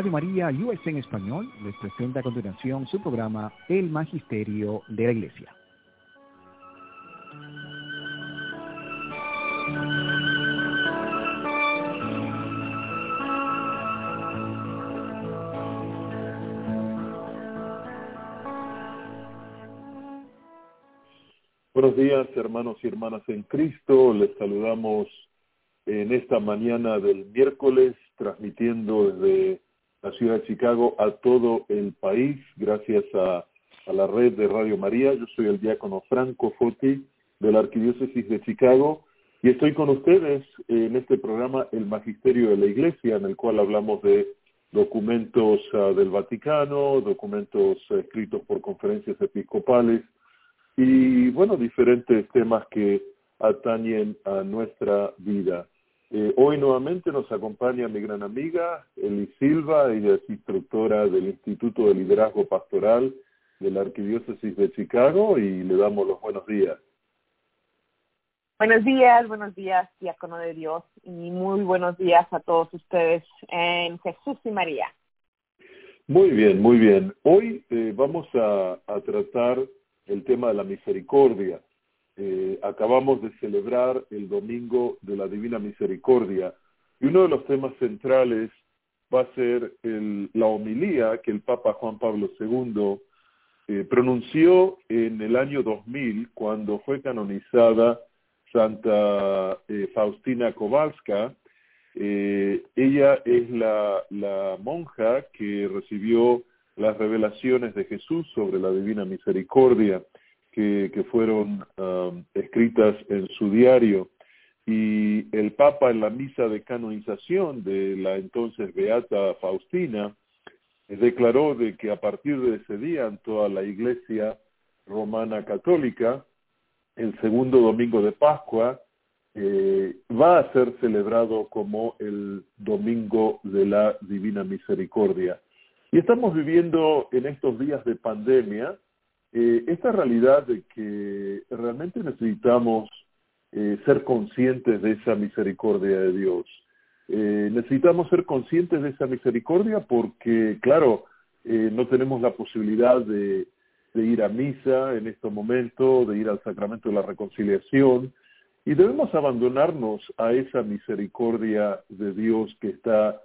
Radio María US en español les presenta a continuación su programa El Magisterio de la Iglesia. Buenos días, hermanos y hermanas en Cristo. Les saludamos en esta mañana del miércoles, transmitiendo desde la ciudad de Chicago a todo el país, gracias a, la red de Radio María. Yo soy el diácono Franco Foti de la Arquidiócesis de Chicago y estoy con ustedes en este programa El Magisterio de la Iglesia, en el cual hablamos de documentos uh, del Vaticano, documentos uh, escritos por conferencias episcopales, y bueno, diferentes temas que atañen a nuestra vida. Eh, hoy nuevamente nos acompaña mi gran amiga Eli Silva, ella es instructora del Instituto de Liderazgo Pastoral de la Arquidiócesis de Chicago y le damos los buenos días. Buenos días, buenos días, diácono de Dios, y muy buenos días a todos ustedes en Jesús y María. Muy bien, muy bien. Hoy eh, vamos a, a tratar el tema de la misericordia. Eh, acabamos de celebrar el Domingo de la Divina Misericordia y uno de los temas centrales va a ser la homilía que el Papa Juan Pablo II eh, pronunció en el año 2000 cuando fue canonizada Santa eh, Faustina Kowalska. ella es la monja que recibió las revelaciones de Jesús sobre la divina misericordia que, fueron um, escritas en su diario. Y el Papa en la misa de canonización de la entonces Beata Faustina declaró de que a partir de ese día en toda la Iglesia romana católica, el segundo domingo de Pascua, eh, va a ser celebrado como el domingo de la Divina Misericordia. Y estamos viviendo en estos días de pandemia eh, esta realidad de que realmente necesitamos eh, ser conscientes de esa misericordia de Dios. Eh, necesitamos ser conscientes de esa misericordia porque, claro, no tenemos la posibilidad de ir a misa en este momento, de ir al sacramento de la reconciliación, y debemos abandonarnos a esa misericordia de Dios que está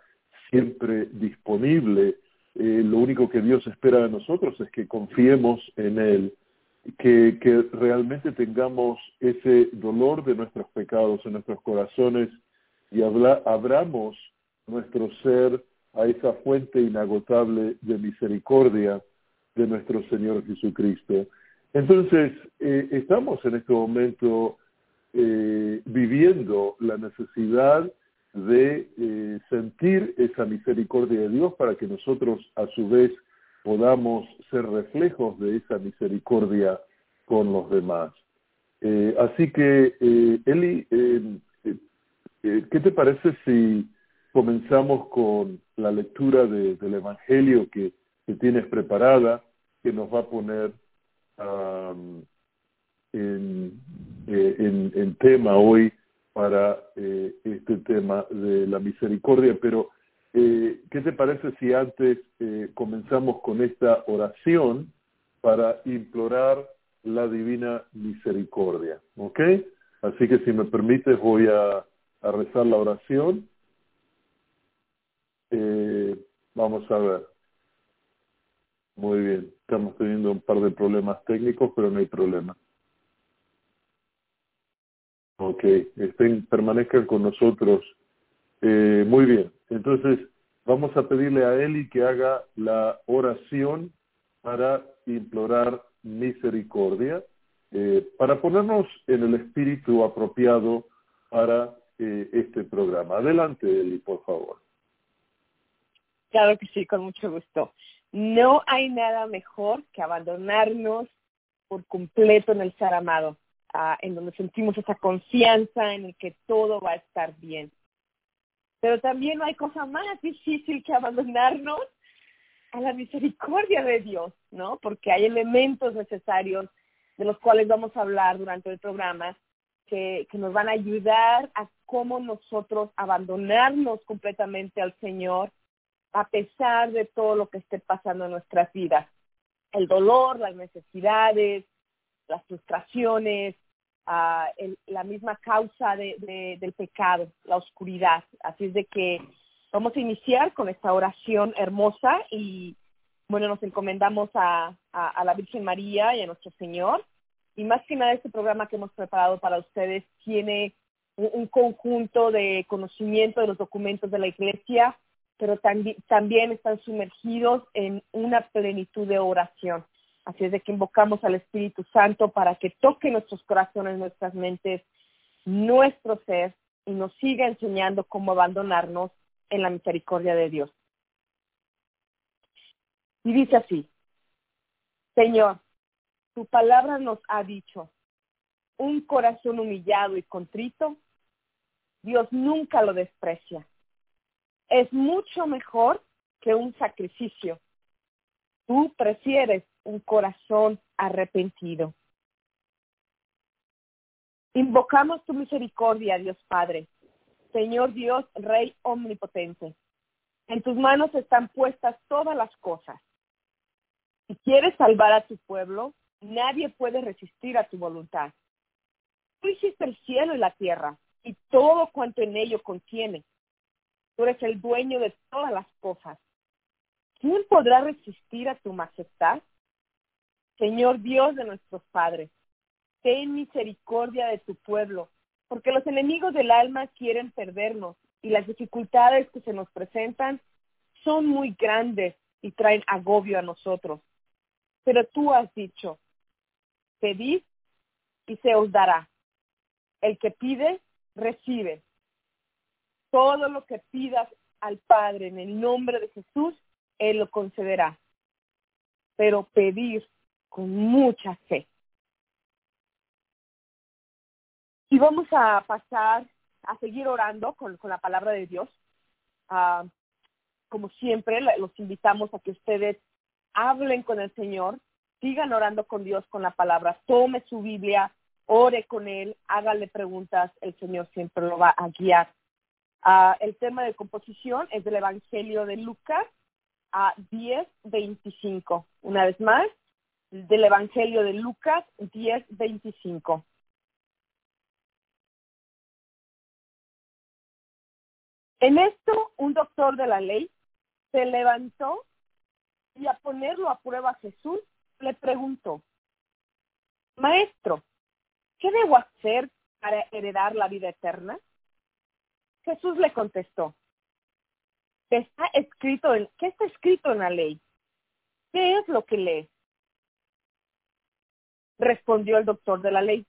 siempre disponible eh, lo único que Dios espera de nosotros es que confiemos en Él, que, realmente tengamos ese dolor de nuestros pecados en nuestros corazones y habla, abramos nuestro ser a esa fuente inagotable de misericordia de nuestro Señor Jesucristo. Entonces, eh, estamos en este momento eh, viviendo la necesidad de eh, sentir esa misericordia de Dios para que nosotros a su vez podamos ser reflejos de esa misericordia con los demás. Eh, así que, eh, Eli, eh, ¿qué te parece si comenzamos con la lectura de, del Evangelio que, tienes preparada, que nos va a poner en tema hoy? Para eh, este tema de la misericordia, pero eh, ¿qué te parece si antes eh, comenzamos con esta oración para implorar la divina misericordia? ¿Ok? Así que si me permites voy a, rezar la oración. Vamos a ver. Muy bien, estamos teniendo un par de problemas técnicos, pero no hay problema. Ok, estén, permanezcan con nosotros. Eh, muy bien, entonces vamos a pedirle a Eli que haga la oración para implorar misericordia, eh, para ponernos en el espíritu apropiado para eh, este programa. Adelante, Eli, por favor. Claro que sí, con mucho gusto. No hay nada mejor que abandonarnos por completo en el ser amado en donde sentimos esa confianza en el que todo va a estar bien. Pero también no hay cosa más difícil que abandonarnos a la misericordia de Dios, ¿no? Porque hay elementos necesarios de los cuales vamos a hablar durante el programa que, que nos van a ayudar a cómo nosotros abandonarnos completamente al Señor a pesar de todo lo que esté pasando en nuestras vidas. El dolor, las necesidades, las frustraciones, la misma causa de, de, del pecado, la oscuridad. Así es de que vamos a iniciar con esta oración hermosa y bueno, nos encomendamos a, la Virgen María y a nuestro Señor. Y más que nada este programa que hemos preparado para ustedes tiene un, un conjunto de conocimiento de los documentos de la Iglesia, pero también están sumergidos en una plenitud de oración. Así es de que invocamos al Espíritu Santo para que toque nuestros corazones, nuestras mentes, nuestro ser y nos siga enseñando cómo abandonarnos en la misericordia de Dios. Y dice así, Señor, tu palabra nos ha dicho, un corazón humillado y contrito, Dios nunca lo desprecia. Es mucho mejor que un sacrificio. Tú prefieres un corazón arrepentido. Invocamos tu misericordia, Dios Padre, Señor Dios, Rey omnipotente. En tus manos están puestas todas las cosas. Si quieres salvar a tu pueblo, nadie puede resistir a tu voluntad. Tú hiciste el cielo y la tierra y todo cuanto en ello contiene. Tú eres el dueño de todas las cosas. ¿Quién podrá resistir a tu majestad? Señor Dios de nuestros padres, ten misericordia de tu pueblo, porque los enemigos del alma quieren perdernos y las dificultades que se nos presentan son muy grandes y traen agobio a nosotros. Pero tú has dicho, pedid y se os dará. El que pide, recibe. Todo lo que pidas al Padre en el nombre de Jesús, Él lo concederá. Pero pedir con mucha fe. Y vamos a pasar a seguir orando con, con la palabra de Dios. Uh, como siempre, los invitamos a que ustedes hablen con el Señor, sigan orando con Dios con la palabra, tome su Biblia, ore con Él, hágale preguntas, el Señor siempre lo va a guiar. Uh, el tema de composición es del Evangelio de Lucas a uh, 10.25. Una vez más, del Evangelio de Lucas 10.25. En esto, un doctor de la ley se levantó y a ponerlo a prueba Jesús, le preguntó, Maestro, ¿qué debo hacer para heredar la vida eterna? Jesús le contestó, está escrito en, ¿qué está escrito en la ley? ¿Qué es lo que lees? Respondió el doctor de la ley,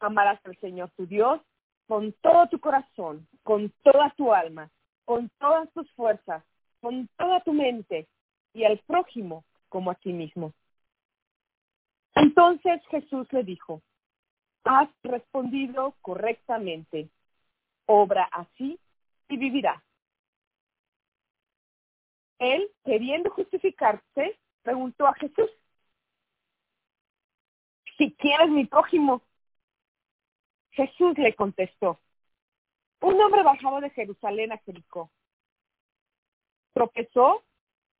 amarás al Señor tu Dios con todo tu corazón, con toda tu alma, con todas tus fuerzas, con toda tu mente y al prójimo como a ti mismo. Entonces Jesús le dijo, has respondido correctamente, obra así y vivirás. Él, queriendo justificarse, preguntó a Jesús, si quieres mi prójimo. Jesús le contestó, un hombre bajaba de Jerusalén a Jericó. Tropezó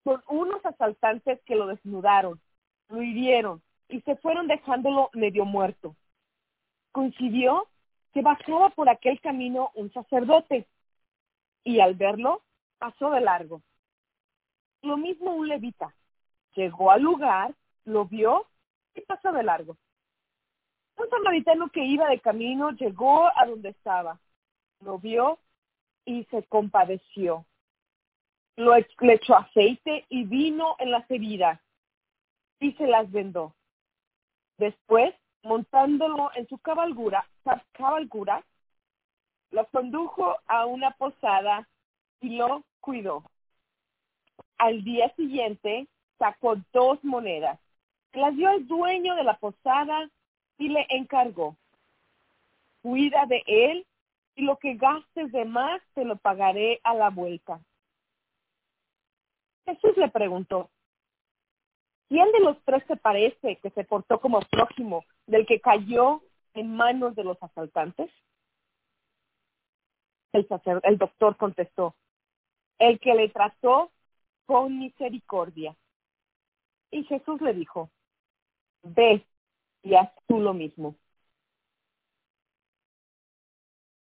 con unos asaltantes que lo desnudaron, lo hirieron y se fueron dejándolo medio muerto. Coincidió que bajaba por aquel camino un sacerdote y al verlo pasó de largo. Lo mismo un levita. Llegó al lugar, lo vio y pasó de largo. Un samaritano que iba de camino llegó a donde estaba, lo vio y se compadeció. Lo le echó aceite y vino en las heridas y se las vendó. Después, montándolo en su cabalgura, cabalgura, lo condujo a una posada y lo cuidó. Al día siguiente sacó dos monedas, las dio al dueño de la posada y le encargó, cuida de él y lo que gastes de más te lo pagaré a la vuelta. Jesús le preguntó, ¿quién de los tres te parece que se portó como prójimo del que cayó en manos de los asaltantes? El, sacer, el doctor contestó, el que le trató con misericordia. Y Jesús le dijo, ve y haz tú lo mismo.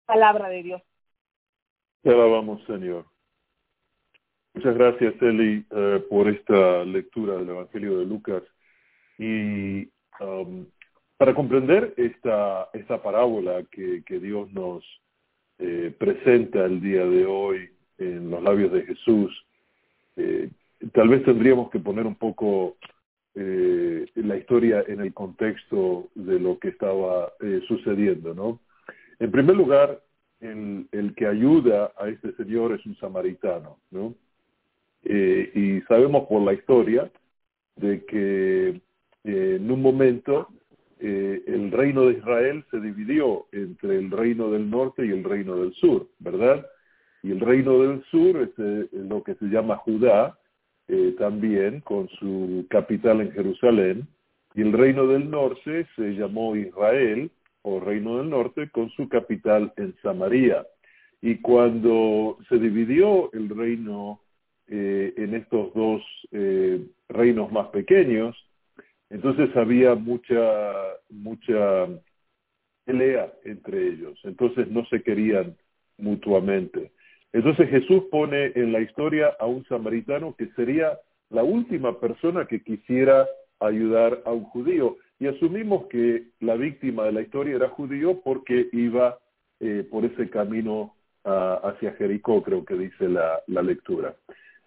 Palabra de Dios. Te alabamos, Señor. Muchas gracias, Eli, eh, por esta lectura del Evangelio de Lucas. Y um, para comprender esta, esta parábola que, que Dios nos eh, presenta el día de hoy en los labios de Jesús, eh, tal vez tendríamos que poner un poco eh, la historia en el contexto de lo que estaba eh, sucediendo, ¿no? En primer lugar, el, que ayuda a este señor es un samaritano, ¿no? Eh, y sabemos por la historia de que en un momento el reino de Israel se dividió entre el reino del norte y el reino del sur, ¿verdad? Y el reino del sur es lo que se llama Judá, eh, también con su capital en Jerusalén, y el reino del norte se llamó Israel, o reino del norte, con su capital en Samaria. Y cuando se dividió el reino eh, en estos dos eh, reinos más pequeños, entonces había mucha, mucha pelea entre ellos, entonces no se querían mutuamente. Entonces Jesús pone en la historia a un samaritano que sería la última persona que quisiera ayudar a un judío. Y asumimos que la víctima de la historia era judío porque iba eh, por ese camino uh, hacia Jericó, creo que dice la, la lectura.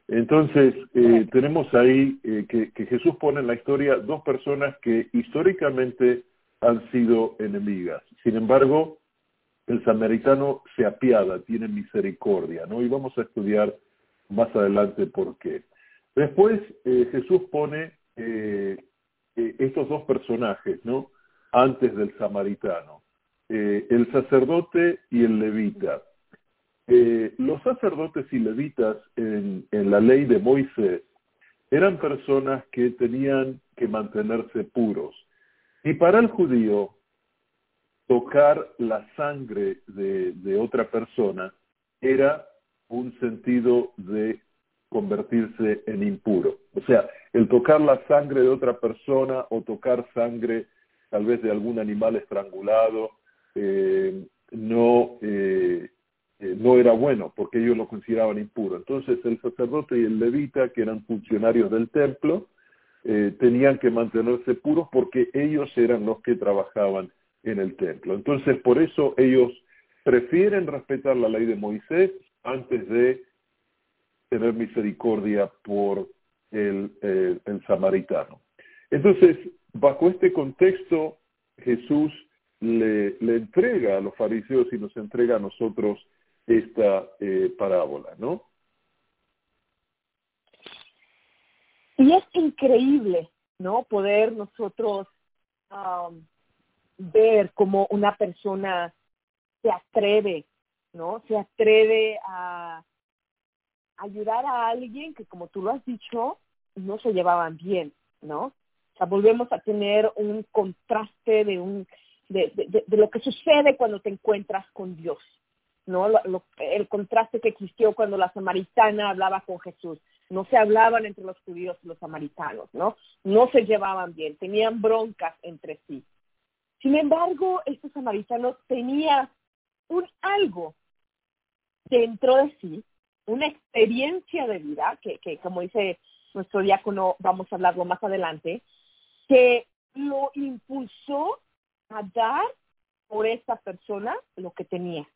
Entonces, eh, tenemos ahí eh, que, que, Jesús pone en la historia dos personas que históricamente han sido enemigas. Sin embargo, el samaritano se apiada, tiene misericordia, ¿no? Y vamos a estudiar más adelante por qué. Después, eh, Jesús pone eh, estos dos personajes, ¿no? Antes del samaritano, el sacerdote y el levita. Eh, los sacerdotes y levitas en, la ley de Moisés eran personas que tenían que mantenerse puros. Y para el judío, tocar la sangre de, otra persona era un sentido de convertirse en impuro. O sea, el tocar la sangre de otra persona o tocar sangre tal vez de algún animal estrangulado, eh, no, eh, eh, no era bueno porque ellos lo consideraban impuro. Entonces el sacerdote y el levita, que eran funcionarios del templo, tenían que mantenerse puros porque ellos eran los que trabajaban en el templo. Entonces por eso ellos prefieren respetar la ley de Moisés antes de tener misericordia por el, el samaritano. Entonces, bajo este contexto, Jesús le, le, entrega a los fariseos y nos entrega a nosotros esta eh, parábola, ¿no? Y es increíble, ¿no? Poder nosotros um, ver cómo una persona se atreve, ¿no? Se atreve a ayudar a alguien que, como tú lo has dicho, no se llevaban bien, ¿no? O sea, volvemos a tener un contraste de un de, lo que sucede cuando te encuentras con Dios, ¿no? El contraste que existió cuando la samaritana hablaba con Jesús. No se hablaban entre los judíos y los samaritanos, ¿no? No se llevaban bien, tenían broncas entre sí. Sin embargo, este samaritano tenía un algo dentro de sí, una experiencia de vida, que, que como dice nuestro diácono, vamos a hablarlo más adelante, que lo impulsó a dar por esta persona lo que tenía.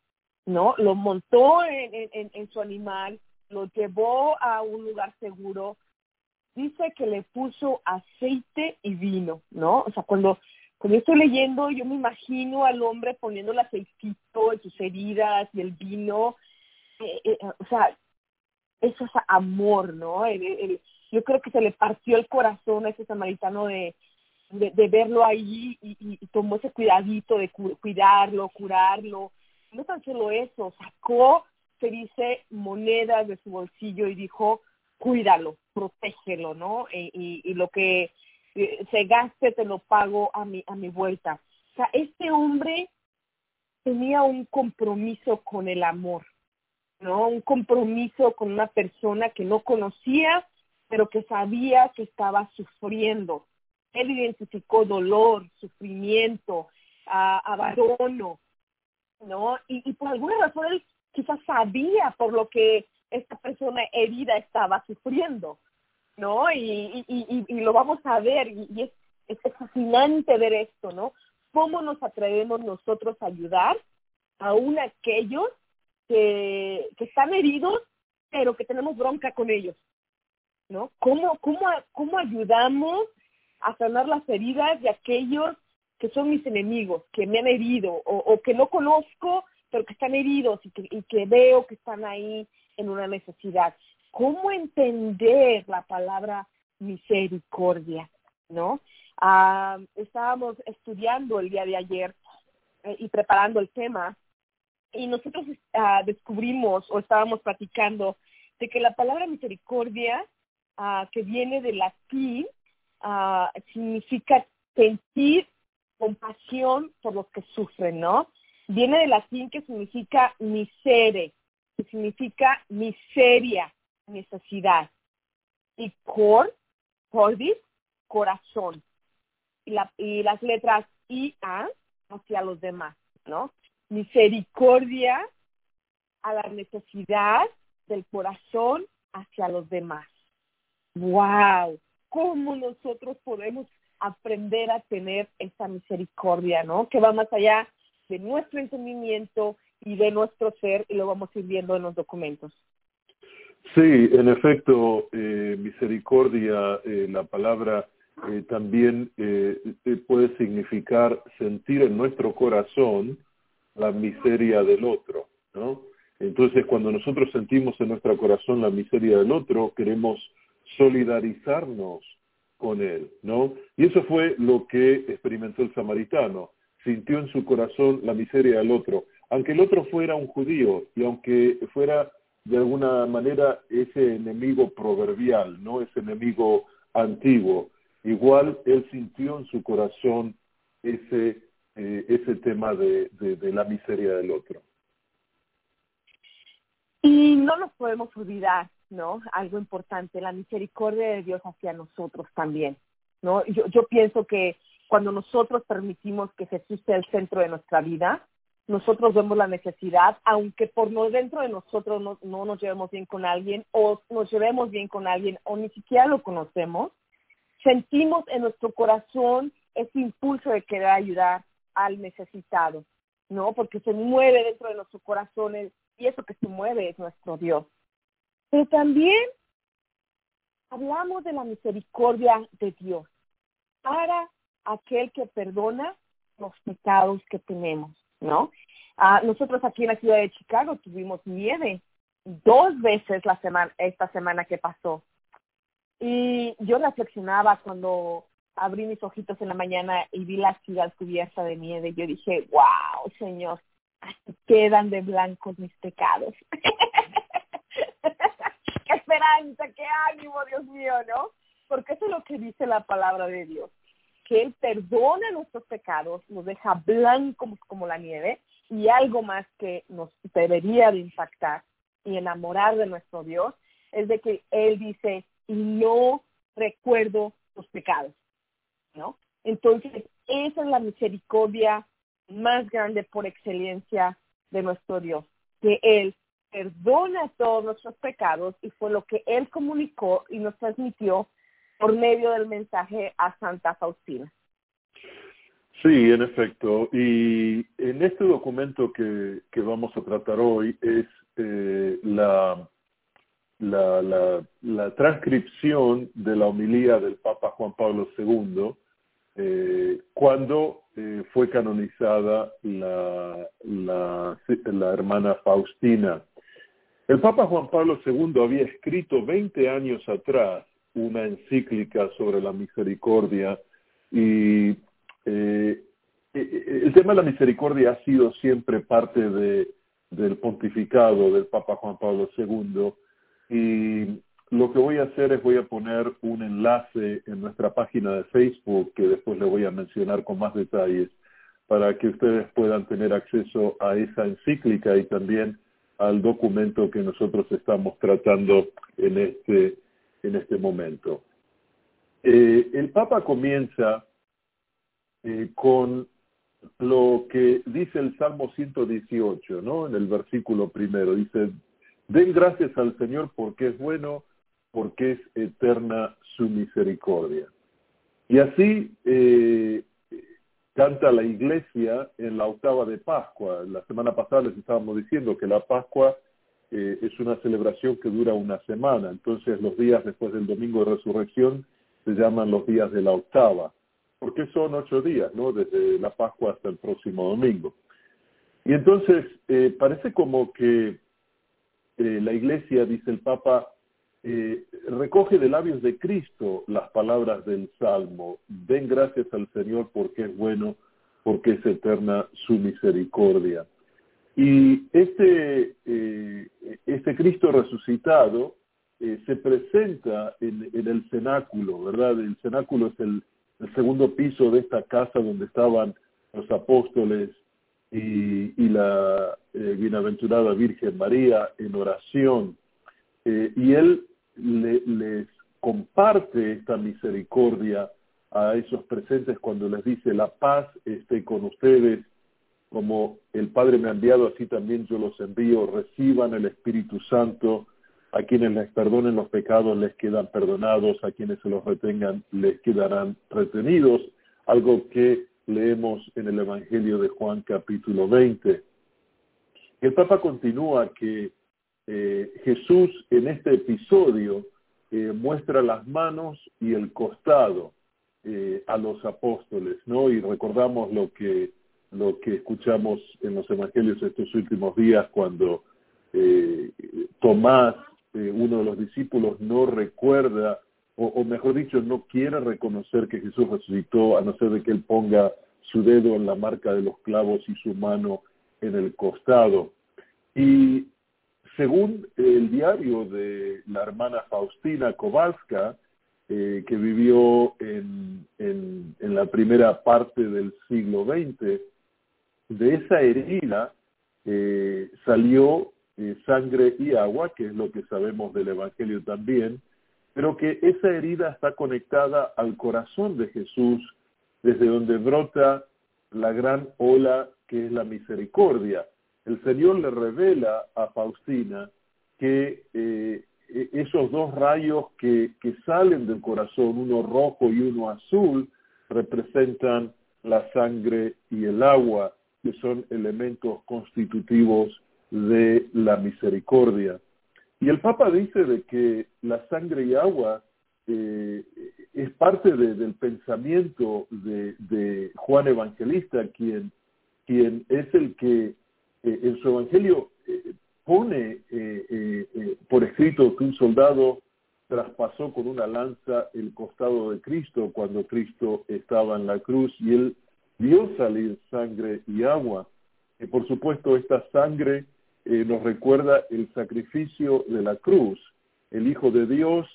¿no? Lo montó en, su animal, lo llevó a un lugar seguro. Dice que le puso aceite y vino, ¿no? O sea, cuando, cuando estoy leyendo, yo me imagino al hombre poniendo el aceitito en sus heridas y el vino. Eh, eh, o sea, eso es amor, ¿no? Yo creo que se le partió el corazón a ese samaritano de, de, verlo ahí y, tomó ese cuidadito de cu cuidarlo, curarlo no tan solo eso, sacó, se dice, monedas de su bolsillo y dijo, cuídalo, protégelo, ¿no? Y, lo que eh, se gaste te lo pago a mi, a mi vuelta. O sea, este hombre tenía un compromiso con el amor, ¿no? Un compromiso con una persona que no conocía, pero que sabía que estaba sufriendo. Él identificó dolor, sufrimiento, abandono, ¿no? Y por alguna razón él quizás sabía por lo que esta persona herida estaba sufriendo, ¿no? Y, y, y, lo vamos a ver, y, es, es, fascinante ver esto, ¿no? ¿Cómo nos atrevemos nosotros a ayudar aún aquellos que, que están heridos, pero que tenemos bronca con ellos, ¿no? ¿Cómo, cómo, cómo ayudamos a sanar las heridas de aquellos que son mis enemigos, que me han herido o, o que no conozco, pero que están heridos y que, y que veo que están ahí en una necesidad. ¿Cómo entender la palabra misericordia? ¿No? Ah, estábamos estudiando el día de ayer eh, y preparando el tema y nosotros ah, descubrimos o estábamos platicando de que la palabra misericordia, ah, que viene del latín, significa sentir compasión por los que sufren, ¿no? Viene del latín que significa misere, que significa miseria, necesidad. Y cor, cordis, corazón. Y, la, y las letras I, A, hacia los demás, ¿no? Misericordia a la necesidad del corazón hacia los demás. ¡Wow! ¿Cómo nosotros podemos aprender a tener esa misericordia, ¿no? Que va más allá de nuestro entendimiento y de nuestro ser y lo vamos a ir viendo en los documentos. Sí, en efecto, eh, misericordia, eh, la palabra eh, también puede significar sentir en nuestro corazón la miseria del otro, ¿no? Entonces, cuando nosotros sentimos en nuestro corazón la miseria del otro, queremos solidarizarnos con él, ¿no? Y eso fue lo que experimentó el samaritano. Sintió en su corazón la miseria del otro. Aunque el otro fuera un judío y aunque fuera de alguna manera ese enemigo proverbial, ¿no? Ese enemigo antiguo, igual él sintió en su corazón ese, eh, ese tema de, de la miseria del otro. Y no nos podemos olvidar ¿no? Algo importante, la misericordia de Dios hacia nosotros también, ¿no? Yo, yo pienso que cuando nosotros permitimos que Jesús sea el centro de nuestra vida, nosotros vemos la necesidad, aunque por no dentro de nosotros no, no nos llevemos bien con alguien o nos llevemos bien con alguien o ni siquiera lo conocemos, sentimos en nuestro corazón ese impulso de querer ayudar al necesitado, ¿no? Porque se mueve dentro de nuestro corazón y eso que se mueve es nuestro Dios. Pero también hablamos de la misericordia de Dios para aquel que perdona los pecados que tenemos, ¿no? Ah, nosotros aquí en la ciudad de Chicago tuvimos nieve dos veces la semana, esta semana que pasó. Y yo reflexionaba cuando abrí mis ojitos en la mañana y vi la ciudad cubierta de nieve. Yo dije, wow, Señor, quedan de blancos mis pecados. esperanza, qué ánimo, Dios mío, ¿no? Porque eso es lo que dice la palabra de Dios, que Él perdona nuestros pecados, nos deja blancos como la nieve y algo más que nos debería de impactar y enamorar de nuestro Dios es de que Él dice, y no recuerdo los pecados, ¿no? Entonces, esa es la misericordia más grande por excelencia de nuestro Dios, que Él perdona todos nuestros pecados y fue lo que Él comunicó y nos transmitió por medio del mensaje a Santa Faustina. Sí, en efecto. Y en este documento que, vamos a tratar hoy es eh, la, la, la, la, transcripción de la homilía del Papa Juan Pablo II eh, cuando eh, fue canonizada la, la, la hermana Faustina. El Papa Juan Pablo II había escrito 20 años atrás una encíclica sobre la misericordia y eh, eh, el tema de la misericordia ha sido siempre parte de, del pontificado del Papa Juan Pablo II y lo que voy a hacer es voy a poner un enlace en nuestra página de Facebook que después le voy a mencionar con más detalles para que ustedes puedan tener acceso a esa encíclica y también al documento que nosotros estamos tratando en este, en este momento. Eh, el Papa comienza eh, con lo que dice el Salmo 118, ¿no? En el versículo primero, dice, den gracias al Señor porque es bueno, porque es eterna su misericordia. Y así eh, canta la iglesia en la octava de Pascua. La semana pasada les estábamos diciendo que la Pascua eh, es una celebración que dura una semana. Entonces los días después del domingo de resurrección se llaman los días de la octava. Porque son ocho días, ¿no? Desde la Pascua hasta el próximo domingo. Y entonces eh, parece como que eh, la iglesia, dice el Papa, recoge de labios de Cristo las palabras del Salmo. Den gracias al Señor porque es bueno, porque es eterna su misericordia. Y este, eh, este Cristo resucitado eh, se presenta en, el cenáculo, ¿verdad? El cenáculo es el, segundo piso de esta casa donde estaban los apóstoles y, y la bienaventurada Virgen María en oración. y él les comparte esta misericordia a esos presentes cuando les dice, la paz esté con ustedes, como el Padre me ha enviado, así también yo los envío, reciban el Espíritu Santo, a quienes les perdonen los pecados les quedan perdonados, a quienes se los retengan les quedarán retenidos, algo que leemos en el Evangelio de Juan capítulo 20. El Papa continúa que eh, Jesús en este episodio eh, muestra las manos y el costado eh, a los apóstoles, ¿no? Y recordamos lo que lo que escuchamos en los evangelios estos últimos días cuando Tomás, uno de los discípulos, no recuerda, o, o, mejor dicho, no quiere reconocer que Jesús resucitó, a no ser de que él ponga su dedo en la marca de los clavos y su mano en el costado. Y según el diario de la hermana Faustina Kowalska, eh, que vivió en, en, la primera parte del siglo XX, de esa herida eh, salió eh, sangre y agua, que es lo que sabemos del Evangelio también, pero que esa herida está conectada al corazón de Jesús, desde donde brota la gran ola que es la misericordia. El Señor le revela a Faustina que eh, e-, esos dos rayos que, que salen del corazón, uno rojo y uno azul, representan la sangre y el agua, que son elementos constitutivos de la misericordia. Y el Papa dice de que la sangre y agua eh, es parte del pensamiento de, de, Juan Evangelista, quien, quien es el que eh, en su evangelio eh, pone eh, por escrito que un soldado traspasó con una lanza el costado de Cristo cuando Cristo estaba en la cruz y él vio salir sangre y agua. Y por supuesto esta sangre nos recuerda el sacrificio de la cruz, el Hijo de Dios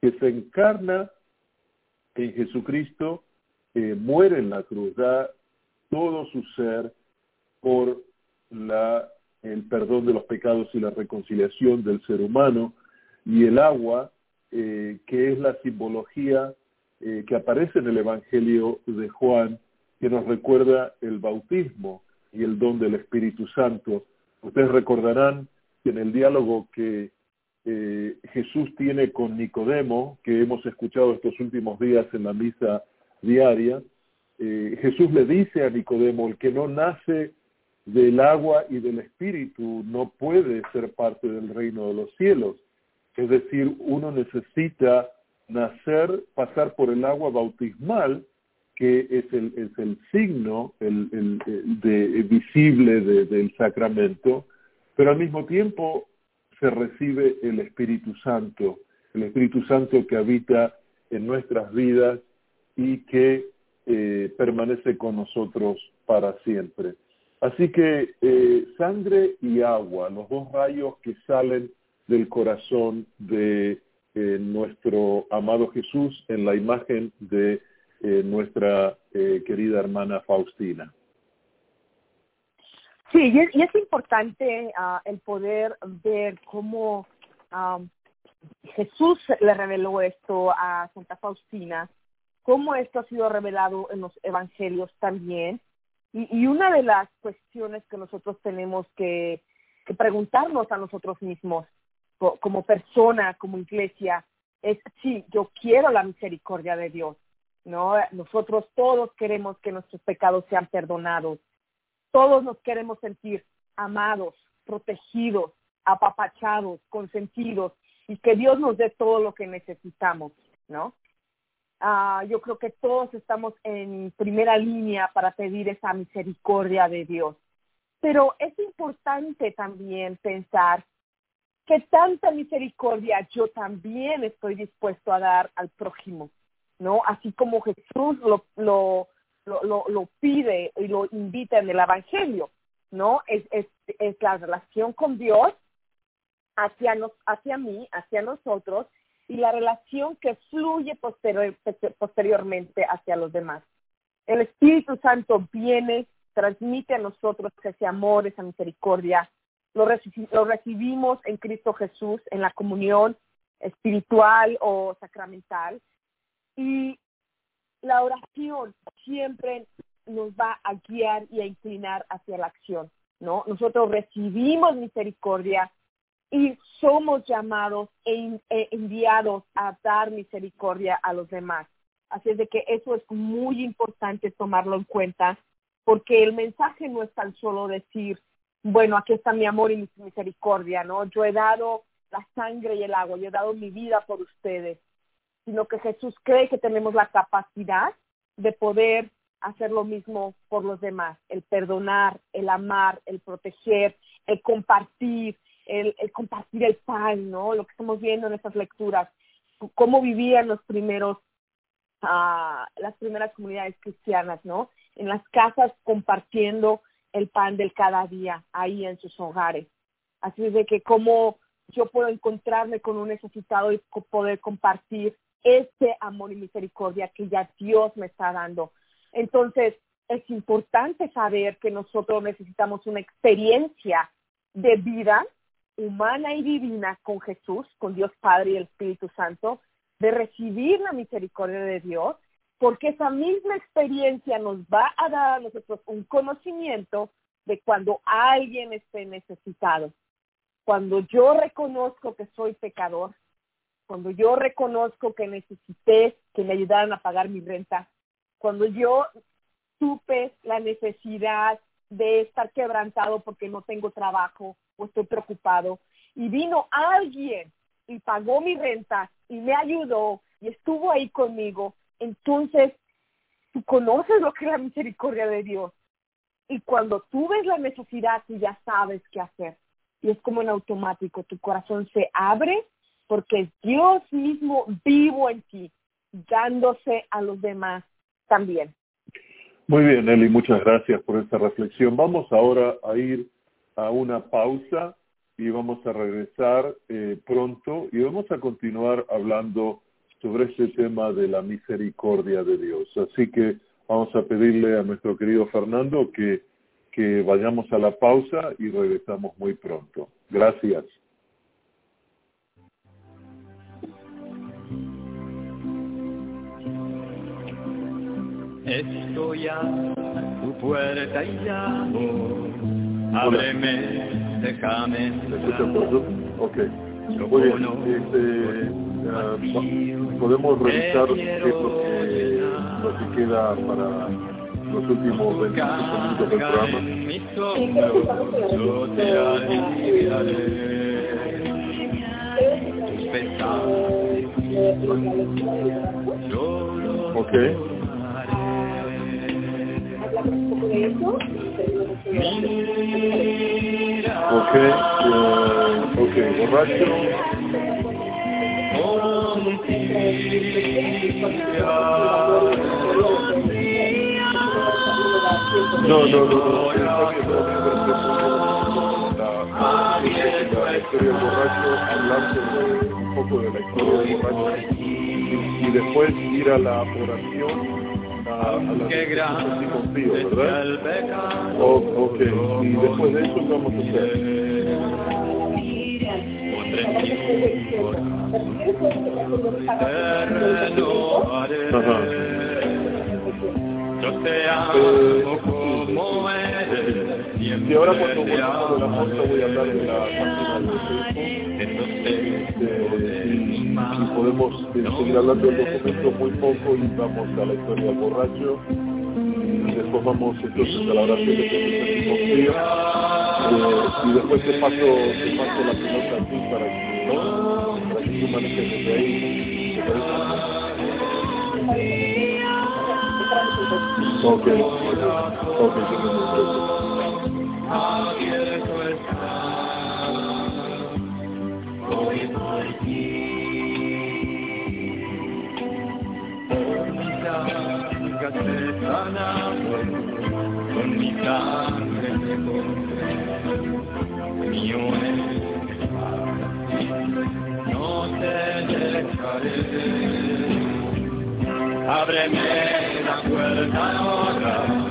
que se encarna en Jesucristo, muere en la cruz, da todo su ser por la, el perdón de los pecados y la reconciliación del ser humano, y el agua, eh, que es la simbología eh, que aparece en el Evangelio de Juan, que nos recuerda el bautismo y el don del Espíritu Santo. Ustedes recordarán que en el diálogo que eh, Jesús tiene con Nicodemo, que hemos escuchado estos últimos días en la misa diaria, Jesús le dice a Nicodemo, el que no nace del agua y del espíritu no puede ser parte del reino de los cielos. Es decir, uno necesita nacer, pasar por el agua bautismal, que es el, es el signo el, el, de, visible del sacramento, pero al mismo tiempo se recibe el Espíritu Santo, el Espíritu Santo que habita en nuestras vidas y que eh, permanece con nosotros para siempre. Así que eh, sangre y agua, los dos rayos que salen del corazón de eh, nuestro amado Jesús en la imagen de eh, nuestra querida hermana Faustina. Sí, y es, importante uh, el poder ver cómo um, Jesús le reveló esto a Santa Faustina, cómo esto ha sido revelado en los evangelios también. Y, una de las cuestiones que nosotros tenemos que, preguntarnos a nosotros mismos, como persona, como iglesia, es, sí, yo quiero la misericordia de Dios, ¿no? Nosotros todos queremos que nuestros pecados sean perdonados. Todos nos queremos sentir amados, protegidos, apapachados, consentidos y que Dios nos dé todo lo que necesitamos, ¿no? Uh, yo creo que todos estamos en primera línea para pedir esa misericordia de Dios. Pero es importante también pensar que tanta misericordia yo también estoy dispuesto a dar al prójimo, ¿no? Así como Jesús lo, lo, lo, pide y lo invita en el Evangelio, ¿no? Es, es, la relación con Dios hacia, nos, hacia mí, hacia nosotros, y la relación que fluye posterior, posteriormente hacia los demás. El Espíritu Santo viene, transmite a nosotros ese amor, esa misericordia, lo recibimos en Cristo Jesús, en la comunión espiritual o sacramental. Y la oración siempre nos va a guiar y a inclinar hacia la acción, ¿no? Nosotros recibimos misericordia y somos llamados e, e enviados a dar misericordia a los demás. Así es de que eso es muy importante tomarlo en cuenta, porque el mensaje no es tan solo decir, bueno, aquí está mi amor y mi misericordia, ¿no? Yo he dado la sangre y el agua, yo he dado mi vida por ustedes, sino que Jesús cree que tenemos la capacidad de poder hacer lo mismo por los demás, el perdonar, el amar, el proteger, el compartir, el, compartir el pan, ¿no? Lo que estamos viendo en estas lecturas, cómo vivían los primeros, uh, las primeras comunidades cristianas, ¿no? En las casas compartiendo el pan del cada día ahí en sus hogares. Así es de que cómo yo puedo encontrarme con un necesitado y poder compartir este amor y misericordia que ya Dios me está dando. Entonces, es importante saber que nosotros necesitamos una experiencia de vida humana y divina con Jesús, con Dios Padre y el Espíritu Santo, de recibir la misericordia de Dios porque esa misma experiencia nos va a dar a nosotros un conocimiento de cuando alguien esté necesitado. Cuando yo reconozco que soy pecador, cuando yo reconozco que necesité que me ayudaran a pagar mi renta, cuando yo supe la necesidad de estar quebrantado porque no tengo trabajo o estoy preocupado, y vino alguien y pagó mi renta y me ayudó y estuvo ahí conmigo, entonces tú conoces lo que es la misericordia de Dios. Y cuando tú ves la necesidad, tú ya sabes qué hacer. Y es como en automático, tu corazón se abre porque Dios mismo vivo en ti, dándose a los demás también. Muy bien, Eli, muchas gracias por esta reflexión. Vamos ahora a ir a una pausa y vamos a regresar eh, pronto y vamos a continuar hablando sobre este tema de la misericordia de Dios. Así que vamos a pedirle a nuestro querido Fernando que vayamos a la pausa y regresamos muy pronto. Gracias. Estoy a tu puerta y llamo, ábreme, déjame Ok. Muy bien. Este, podemos revisar qué es lo que, lo que queda para los últimos 25 minutos del programa. Ok. Ok, uh, ok, borracho. No, no, no, no, la historia del borracho, hablar un poco de la historia del borracho y después ir a la oración la confío, ¿verdad? O, o, Ok, y después de eso, ¿qué vamos a hacer? Ajá. Yo te amo como eres, Y ahora cuando volvamos de la voy a hablar de la y, y podemos seguir hablando del documento muy poco y vamos a la historia del borracho. Y después vamos entonces a la oración de Jesús y después te paso, te paso la pelota a ti para que, ¿no? para que tú manejes desde ahí. ¿Te parece? Ábreme la puerta ahora,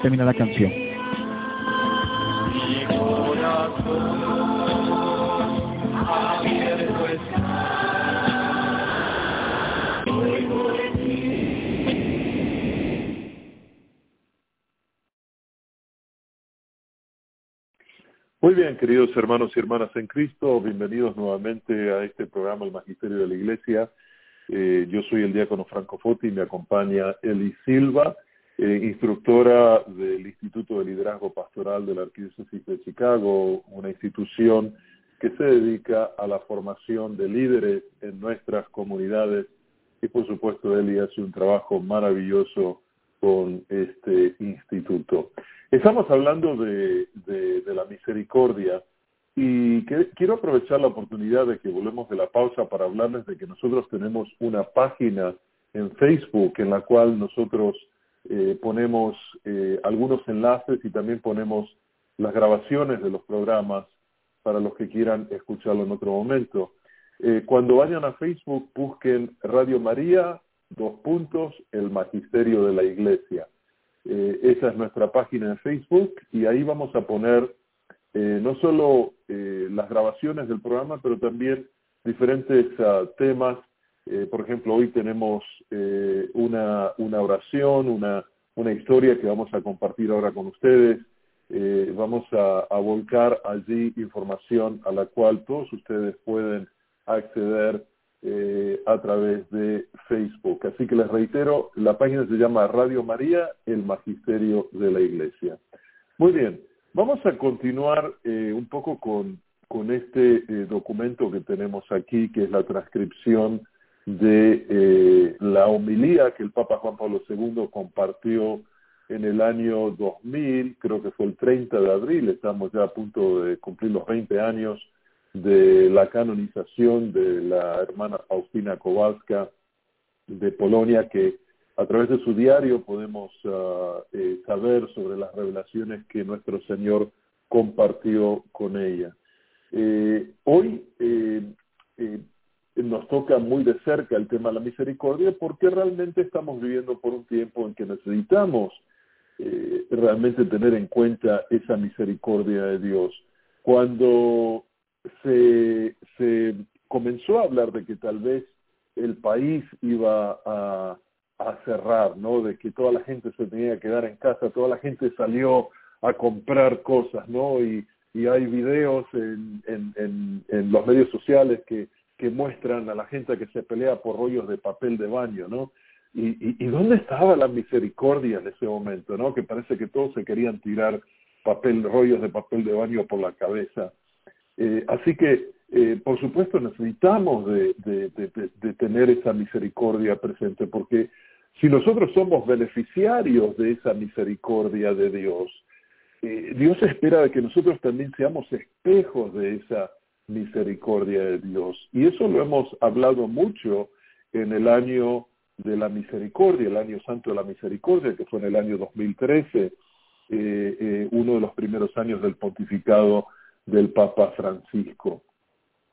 a terminar la canción. Muy bien, queridos hermanos y hermanas en Cristo, bienvenidos nuevamente a este programa El Magisterio de la Iglesia. Eh, yo soy el diácono Franco Foti y me acompaña Eli Silva, eh, instructora del Instituto de Liderazgo Pastoral de la Arquidiócesis de Chicago, una institución que se dedica a la formación de líderes en nuestras comunidades y por supuesto Eli hace un trabajo maravilloso con este instituto. Estamos hablando de, la misericordia y quiero aprovechar la oportunidad de que volvemos de la pausa para hablarles de que nosotros tenemos una página en Facebook en la cual nosotros eh, ponemos eh, algunos enlaces y también ponemos las grabaciones de los programas para los que quieran escucharlo en otro momento. Eh, cuando vayan a Facebook, busquen Radio María, dos puntos, el Magisterio de la Iglesia. Eh, esa es nuestra página en Facebook y ahí vamos a poner no solo las grabaciones del programa, pero también diferentes uh, temas. Por ejemplo, hoy tenemos una, una oración, una, una historia que vamos a compartir ahora con ustedes. vamos a, a volcar allí información a la cual todos ustedes pueden acceder eh, a través de Facebook. Así que les reitero, la página se llama Radio María, el Magisterio de la Iglesia. Muy bien, vamos a continuar eh, un poco con, con este eh, documento que tenemos aquí, que es la transcripción de eh, la homilía que el Papa Juan Pablo II compartió en el año 2000, creo que fue el 30 de abril, estamos ya a punto de cumplir los 20 años de la canonización de la hermana Faustina Kowalska de Polonia, que a través de su diario podemos uh, eh, saber sobre las revelaciones que nuestro Señor compartió con ella. Eh, hoy nos toca muy de cerca el tema de la misericordia porque realmente estamos viviendo por un tiempo en que necesitamos realmente tener en cuenta esa misericordia de Dios. Cuando se, comenzó a hablar de que tal vez el país iba a, cerrar, ¿no? De que toda la gente se tenía que quedar en casa, toda la gente salió a comprar cosas, ¿no? Y, y hay videos en, en, en, en los medios sociales que, que muestran a la gente que se pelea por rollos de papel de baño, ¿no? Y, dónde estaba la misericordia en ese momento, ¿no? Que parece que todos se querían tirar papel, rollos de papel de baño por la cabeza. Eh, así que, eh, por supuesto, necesitamos de, tener esa misericordia presente, porque si nosotros somos beneficiarios de esa misericordia de Dios, eh, Dios espera de que nosotros también seamos espejos de esa misericordia de Dios. Y eso lo hemos hablado mucho en el año de la misericordia, el año santo de la misericordia, que fue en el año 2013, eh, eh, uno de los primeros años del pontificado del Papa Francisco.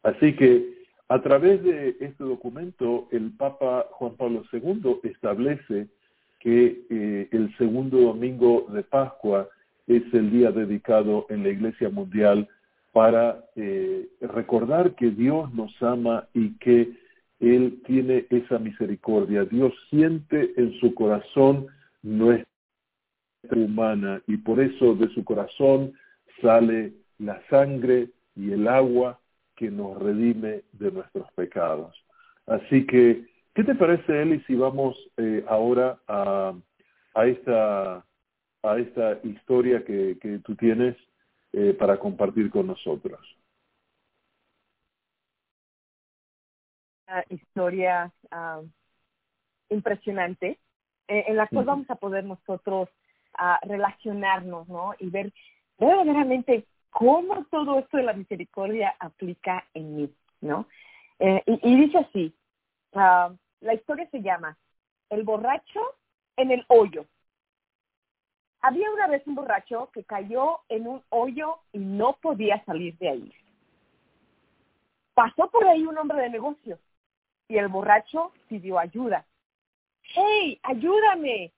Así que a través de este documento, el Papa Juan Pablo II establece que eh, el segundo domingo de Pascua es el día dedicado en la Iglesia Mundial para eh, recordar que Dios nos ama y que Él tiene esa misericordia. Dios siente en su corazón nuestra humana y por eso de su corazón sale la sangre y el agua que nos redime de nuestros pecados. Así que, ¿qué te parece, Eli, si vamos eh, ahora a, a, esta, a esta historia que, que tú tienes eh, para compartir con nosotros? Una historia uh, impresionante eh, en la cual uh -huh. vamos a poder nosotros uh, relacionarnos, ¿no? Y ver verdaderamente cómo todo esto de la misericordia aplica en mí, ¿no? Eh, y, y, dice así, uh, la historia se llama El borracho en el hoyo. Había una vez un borracho que cayó en un hoyo y no podía salir de ahí. Pasó por ahí un hombre de negocios y el borracho pidió ayuda. ¡Hey, ayúdame!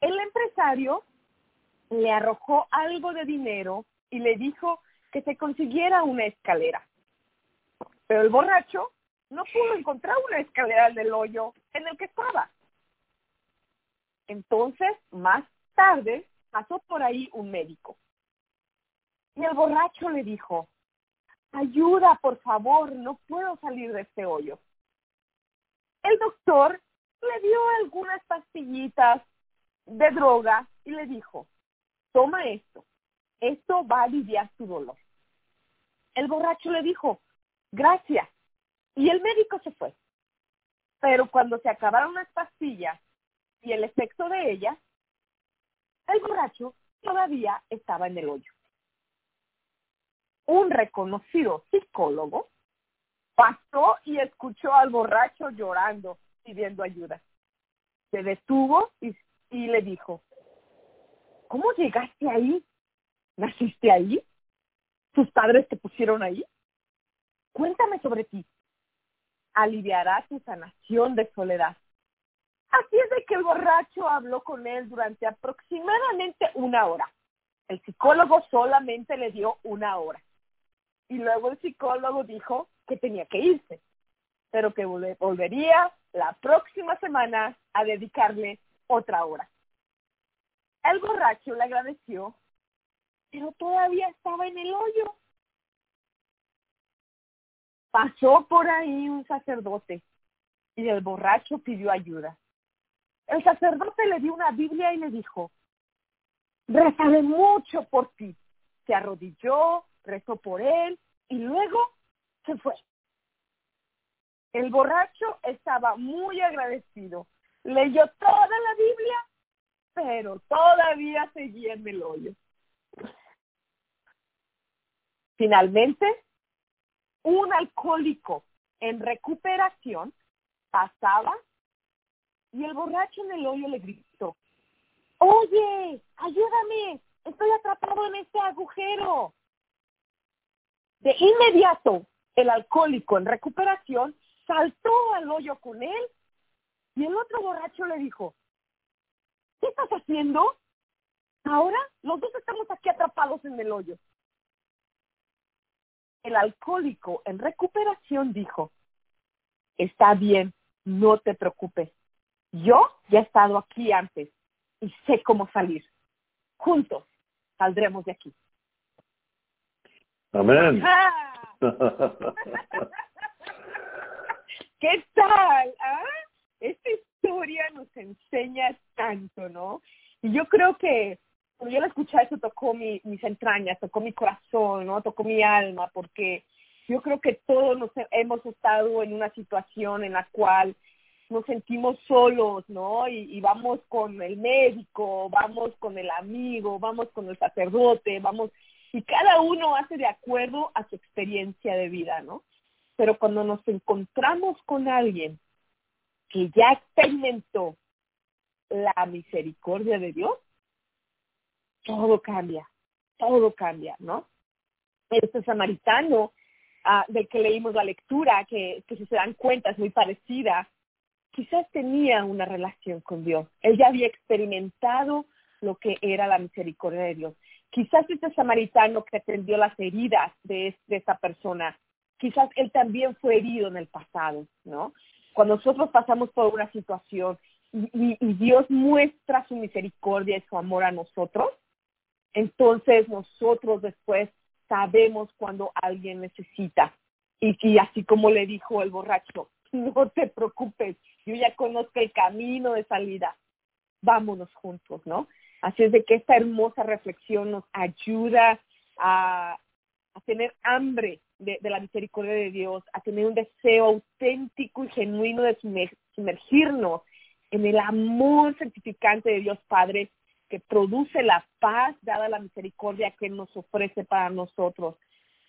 El empresario le arrojó algo de dinero y le dijo que se consiguiera una escalera. Pero el borracho no pudo encontrar una escalera del hoyo en el que estaba. Entonces, más tarde, pasó por ahí un médico. Y el borracho le dijo, ayuda, por favor, no puedo salir de este hoyo. El doctor le dio algunas pastillitas de droga y le dijo, toma esto, esto va a aliviar tu dolor. El borracho le dijo, gracias. Y el médico se fue. Pero cuando se acabaron las pastillas y el efecto de ellas, el borracho todavía estaba en el hoyo. Un reconocido psicólogo pasó y escuchó al borracho llorando, pidiendo ayuda. Se detuvo y, le dijo, ¿cómo llegaste ahí? ¿Naciste ahí? ¿Tus padres te pusieron ahí? Cuéntame sobre ti. Aliviará tu sanación de soledad. Así es de que el borracho habló con él durante aproximadamente una hora. El psicólogo solamente le dio una hora. Y luego el psicólogo dijo que tenía que irse, pero que volvería la próxima semana a dedicarle otra hora. El borracho le agradeció, pero todavía estaba en el hoyo. Pasó por ahí un sacerdote y el borracho pidió ayuda. El sacerdote le dio una Biblia y le dijo, rezaré mucho por ti. Se arrodilló, rezó por él y luego se fue. El borracho estaba muy agradecido. Leyó toda la Biblia, pero todavía seguía en el hoyo. Finalmente, un alcohólico en recuperación pasaba y el borracho en el hoyo le gritó, oye, ayúdame, estoy atrapado en este agujero. De inmediato, el alcohólico en recuperación saltó al hoyo con él y el otro borracho le dijo, ¿qué estás haciendo? Ahora los dos estamos aquí atrapados en el hoyo. El alcohólico en recuperación dijo, está bien, no te preocupes, Yo ya he estado aquí antes y sé cómo salir. Juntos saldremos de aquí. Amén. ¿Qué tal? ¿Ah? Esta historia nos enseña tanto, ¿no? Y yo creo que cuando yo la escuché, eso tocó mi, mis entrañas, tocó mi corazón, ¿no? Tocó mi alma, porque yo creo que todos nos hemos estado en una situación en la cual nos sentimos solos, ¿no? Y, vamos con el médico, vamos con el amigo, vamos con el sacerdote, vamos, y cada uno hace de acuerdo a su experiencia de vida, ¿no? Pero cuando nos encontramos con alguien que ya experimentó la misericordia de Dios, todo cambia, todo cambia, ¿no? Este samaritano uh, del que leímos la lectura, que, que si se dan cuenta es muy parecida, quizás tenía una relación con Dios. Él ya había experimentado lo que era la misericordia de Dios. Quizás este samaritano que atendió las heridas de, de esta persona, quizás él también fue herido en el pasado, ¿no? Cuando nosotros pasamos por una situación y, Dios muestra su misericordia y su amor a nosotros, entonces nosotros después sabemos cuando alguien necesita. Y, y así como le dijo el borracho, no te preocupes, yo ya conozco el camino de salida, vámonos juntos, ¿no? Así es de que esta hermosa reflexión nos ayuda a, tener hambre de, de, la misericordia de Dios, a tener un deseo auténtico y genuino de sumergirnos en el amor certificante de Dios Padre que produce la paz dada la misericordia que nos ofrece para nosotros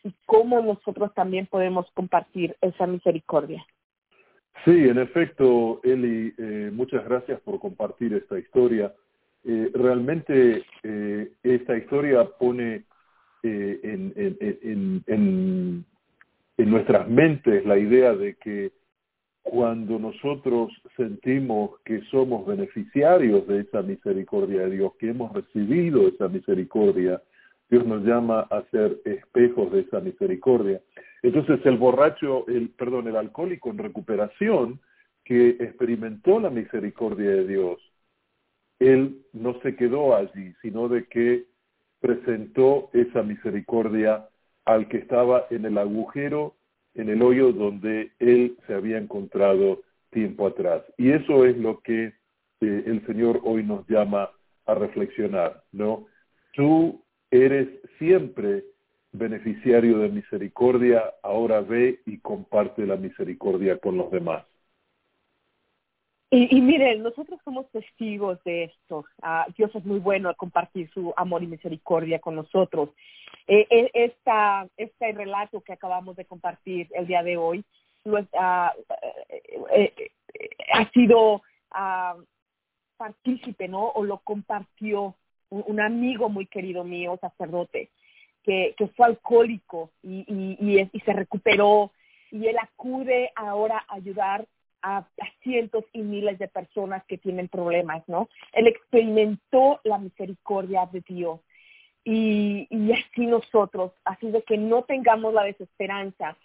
y cómo nosotros también podemos compartir esa misericordia. Sí, en efecto, Eli, eh, muchas gracias por compartir esta historia. Eh, realmente eh, esta historia pone en nuestras mentes la idea de que cuando nosotros sentimos que somos beneficiarios de esa misericordia de Dios, que hemos recibido esa misericordia, Dios nos llama a ser espejos de esa misericordia. Entonces el borracho, el perdón, el alcohólico en recuperación que experimentó la misericordia de Dios, él no se quedó allí, sino de que presentó esa misericordia al que estaba en el agujero, en el hoyo donde él se había encontrado tiempo atrás. Y eso es lo que eh, el Señor hoy nos llama a reflexionar, ¿no? Tú eres siempre beneficiario de misericordia, ahora ve y comparte la misericordia con los demás. Y, y miren, nosotros somos testigos de esto. Uh, Dios es muy bueno a compartir su amor y misericordia con nosotros. Eh, esta, este relato que acabamos de compartir el día de hoy lo, uh, eh, ha sido partícipe, ¿no? O lo compartió un, amigo muy querido mío, sacerdote, que, fue alcohólico y, y, y, se recuperó y él acude ahora a ayudar a, cientos y miles de personas que tienen problemas, ¿no? Él experimentó la misericordia de Dios. Y, así nosotros, así de que no tengamos la desesperanza,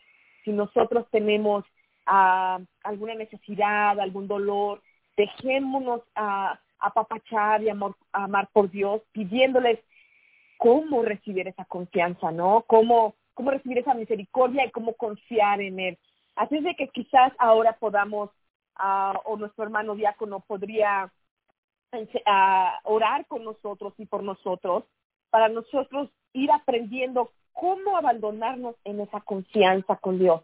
si nosotros tenemos uh, alguna necesidad, algún dolor, dejémonos a apapachar y amor, amar por Dios, pidiéndoles cómo recibir esa confianza, ¿no? Cómo, cómo recibir esa misericordia y cómo confiar en Él. Así es de que quizás ahora podamos, uh, o nuestro hermano diácono podría uh, orar con nosotros y por nosotros, para nosotros ir aprendiendo cómo abandonarnos en esa confianza con Dios.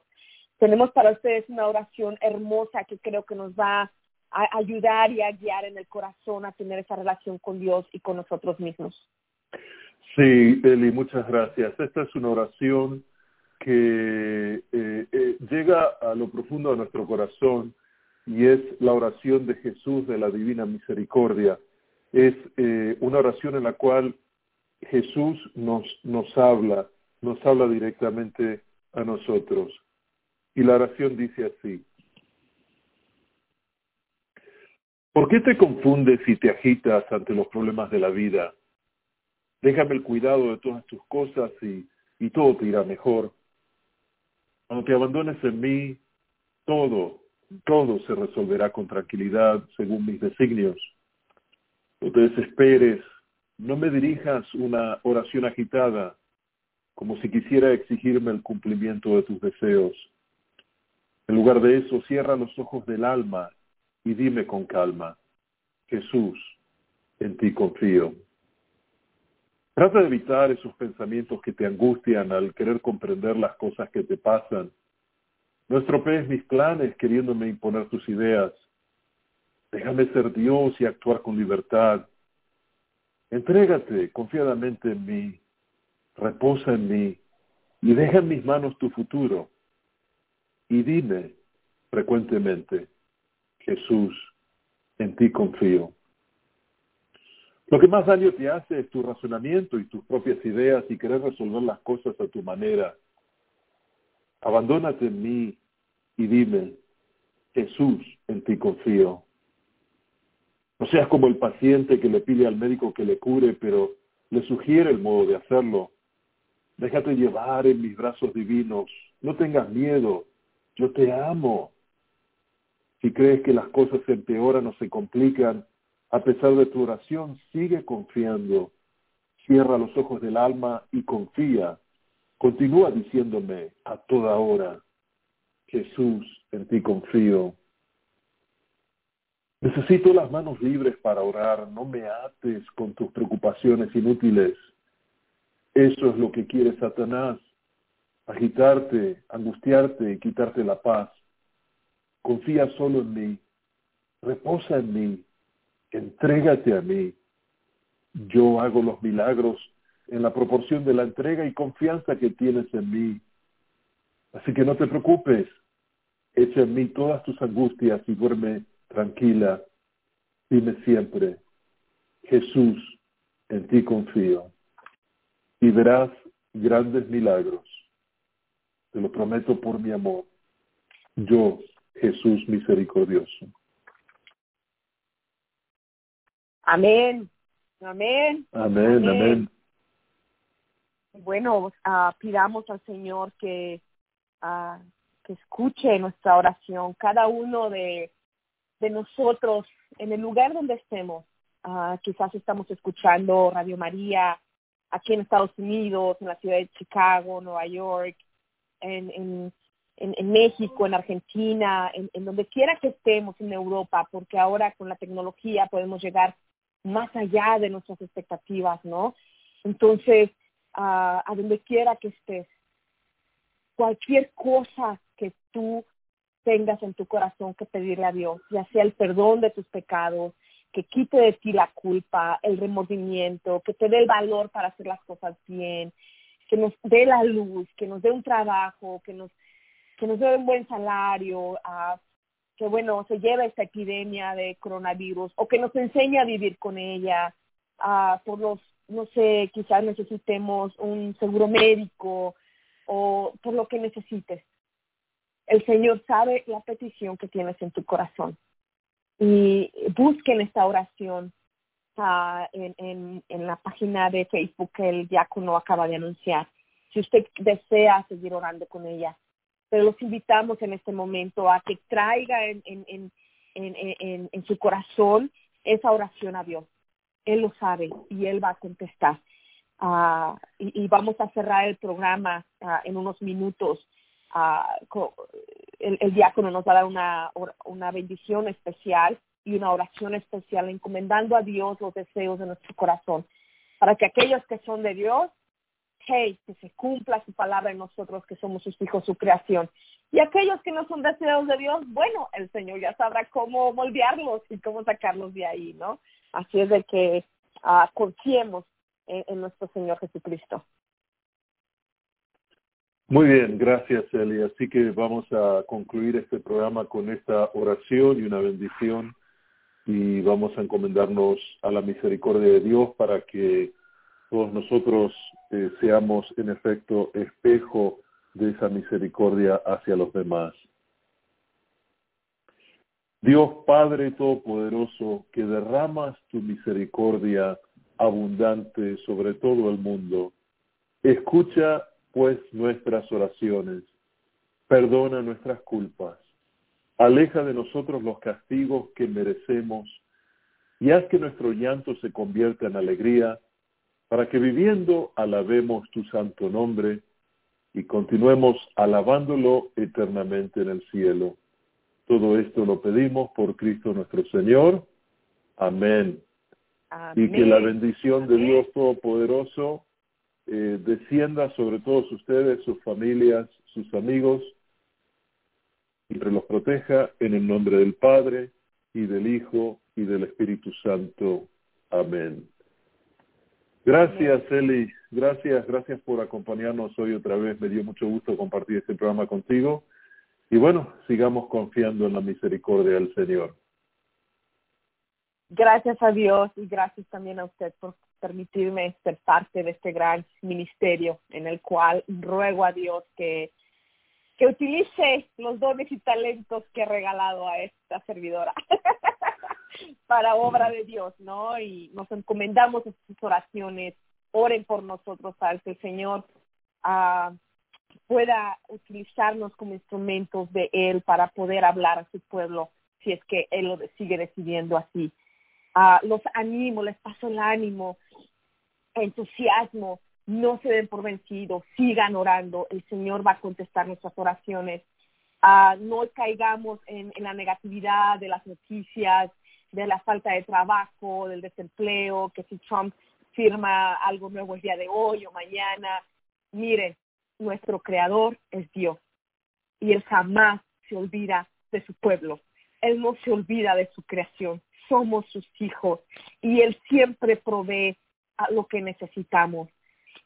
Tenemos para ustedes una oración hermosa que creo que nos va a ayudar y a guiar en el corazón a tener esa relación con Dios y con nosotros mismos. Sí, Eli, muchas gracias. Esta es una oración que eh, eh, llega a lo profundo de nuestro corazón y es la oración de Jesús de la Divina Misericordia. Es eh, una oración en la cual Jesús nos, nos habla, nos habla directamente a nosotros. Y la oración dice así. ¿Por qué te confundes y te agitas ante los problemas de la vida? Déjame el cuidado de todas tus cosas y, todo te irá mejor. Cuando te abandones en mí, todo todo se resolverá con tranquilidad según mis designios. No te desesperes, no me dirijas una oración agitada, como si quisiera exigirme el cumplimiento de tus deseos. En lugar de eso, cierra los ojos del alma y dime con calma, Jesús, en ti confío. Trata de evitar esos pensamientos que te angustian al querer comprender las cosas que te pasan. No estropees mis planes queriéndome imponer tus ideas. Déjame ser Dios y actuar con libertad. Entrégate confiadamente en mí, reposa en mí y deja en mis manos tu futuro. Y dime frecuentemente, Jesús, en ti confío. Lo que más daño te hace es tu razonamiento y tus propias ideas y querer resolver las cosas a tu manera. Abandónate en mí y dime, Jesús, en ti confío. No seas como el paciente que le pide al médico que le cure, pero le sugiere el modo de hacerlo. Déjate llevar en mis brazos divinos. No tengas miedo. Yo te amo. Si crees que las cosas se empeoran o se complican, a pesar de tu oración, sigue confiando. Cierra los ojos del alma y confía. Continúa diciéndome a toda hora, Jesús, en ti confío. Necesito las manos libres para orar. No me ates con tus preocupaciones inútiles. Eso es lo que quiere Satanás. Agitarte, angustiarte quitarte la paz. Confía solo en mí. Reposa en mí. Entrégate a mí. Yo hago los milagros en la proporción de la entrega y confianza que tienes en mí. Así que no te preocupes. Echa en mí todas tus angustias y duerme tranquila. Dime siempre, Jesús, en ti confío. Y verás grandes milagros. Te lo prometo por mi amor. Yo, Jesús misericordioso. Amén. Amén. Amén, amén. Bueno, uh, pidamos al Señor que, uh, que escuche nuestra oración, cada uno de, de nosotros, en el lugar donde estemos. Uh, quizás estamos escuchando Radio María aquí en Estados Unidos, en la ciudad de Chicago, Nueva York, en, en, en, en México, en Argentina, en, en donde quiera que estemos, en Europa, porque ahora con la tecnología podemos llegar más allá de nuestras expectativas, ¿no? Entonces, uh, a donde quiera que estés, cualquier cosa que tú tengas en tu corazón que pedirle a Dios, ya sea el perdón de tus pecados, que quite de ti la culpa, el remordimiento, que te dé el valor para hacer las cosas bien, que nos dé la luz, que nos dé un trabajo, que nos que nos dé un buen salario, uh, que bueno, se lleva esta epidemia de coronavirus o que nos enseñe a vivir con ella, uh, por los, no sé, quizás necesitemos un seguro médico o por lo que necesites. El Señor sabe la petición que tienes en tu corazón y busquen esta oración uh, en, en, en la página de Facebook que el diácono acaba de anunciar. Si usted desea seguir orando con ella, pero los invitamos en este momento a que traiga en, su corazón esa oración a Dios. Él lo sabe y Él va a contestar. Uh, y, vamos a cerrar el programa uh, en unos minutos. Uh, el, diácono nos va a dar una bendición especial y una oración especial encomendando a Dios los deseos de nuestro corazón, para que aquellos que son de Dios hey, que se cumpla su palabra en nosotros que somos sus hijos, su creación. Y aquellos que no son deseados de Dios, bueno, el Señor ya sabrá cómo moldearlos y cómo sacarlos de ahí, ¿no? Así es de que uh, confiemos en, en nuestro Señor Jesucristo. Muy bien, gracias Eli. Así que vamos a concluir este programa con esta oración y una bendición y vamos a encomendarnos a la misericordia de Dios para que todos nosotros seamos en efecto espejo de esa misericordia hacia los demás. Dios Padre Todopoderoso, que derramas tu misericordia abundante sobre todo el mundo, escucha pues nuestras oraciones, perdona nuestras culpas, Aleja de nosotros los castigos que merecemos y haz que nuestro llanto se convierta en alegría, para que viviendo alabemos tu santo nombre y continuemos alabándolo eternamente en el cielo. Todo esto lo pedimos por Cristo nuestro Señor. Amén. Amén. Y que la bendición de. Dios Todopoderoso eh, descienda sobre todos ustedes, sus familias, sus amigos, y que los proteja en el nombre del Padre y del Hijo y del Espíritu Santo. Amén. Gracias, Eli. Gracias, gracias por acompañarnos hoy otra vez. Me dio mucho gusto compartir este programa contigo. Y bueno, sigamos confiando en la misericordia del Señor. Gracias a Dios y gracias también a usted por permitirme ser parte de este gran ministerio en el cual ruego a Dios que, que utilice los dones y talentos que he regalado a esta servidora para obra de Dios, ¿no? Y nos encomendamos en sus oraciones, oren por nosotros para que el Señor ah, pueda utilizarnos como instrumentos de Él para poder hablar a su pueblo, si es que Él lo sigue decidiendo así. Ah, los animo, les paso el ánimo, entusiasmo, no se den por vencidos, sigan orando, el Señor va a contestar nuestras oraciones. Ah, no caigamos en, en la negatividad de las noticias, de la falta de trabajo, del desempleo, que si Trump firma algo nuevo el día de hoy o mañana. Miren, nuestro creador es Dios y Él jamás se olvida de su pueblo. Él no se olvida de su creación. Somos sus hijos y Él siempre provee a lo que necesitamos.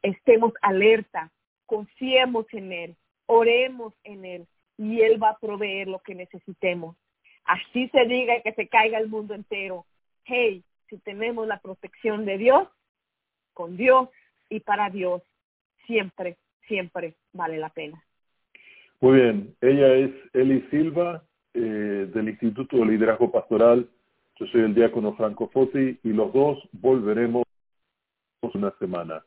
Estemos alerta, confiemos en Él, oremos en Él y Él va a proveer lo que necesitemos. Así se diga que se caiga el mundo entero. Hey, si tenemos la protección de Dios, con Dios y para Dios, siempre, siempre vale la pena. Muy bien, ella es Eli Silva eh, del Instituto de Liderazgo Pastoral. Yo soy el diácono Franco Foti y los dos volveremos una semana.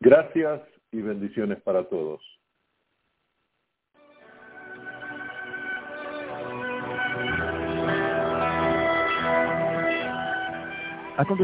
Gracias y bendiciones para todos. A continuación,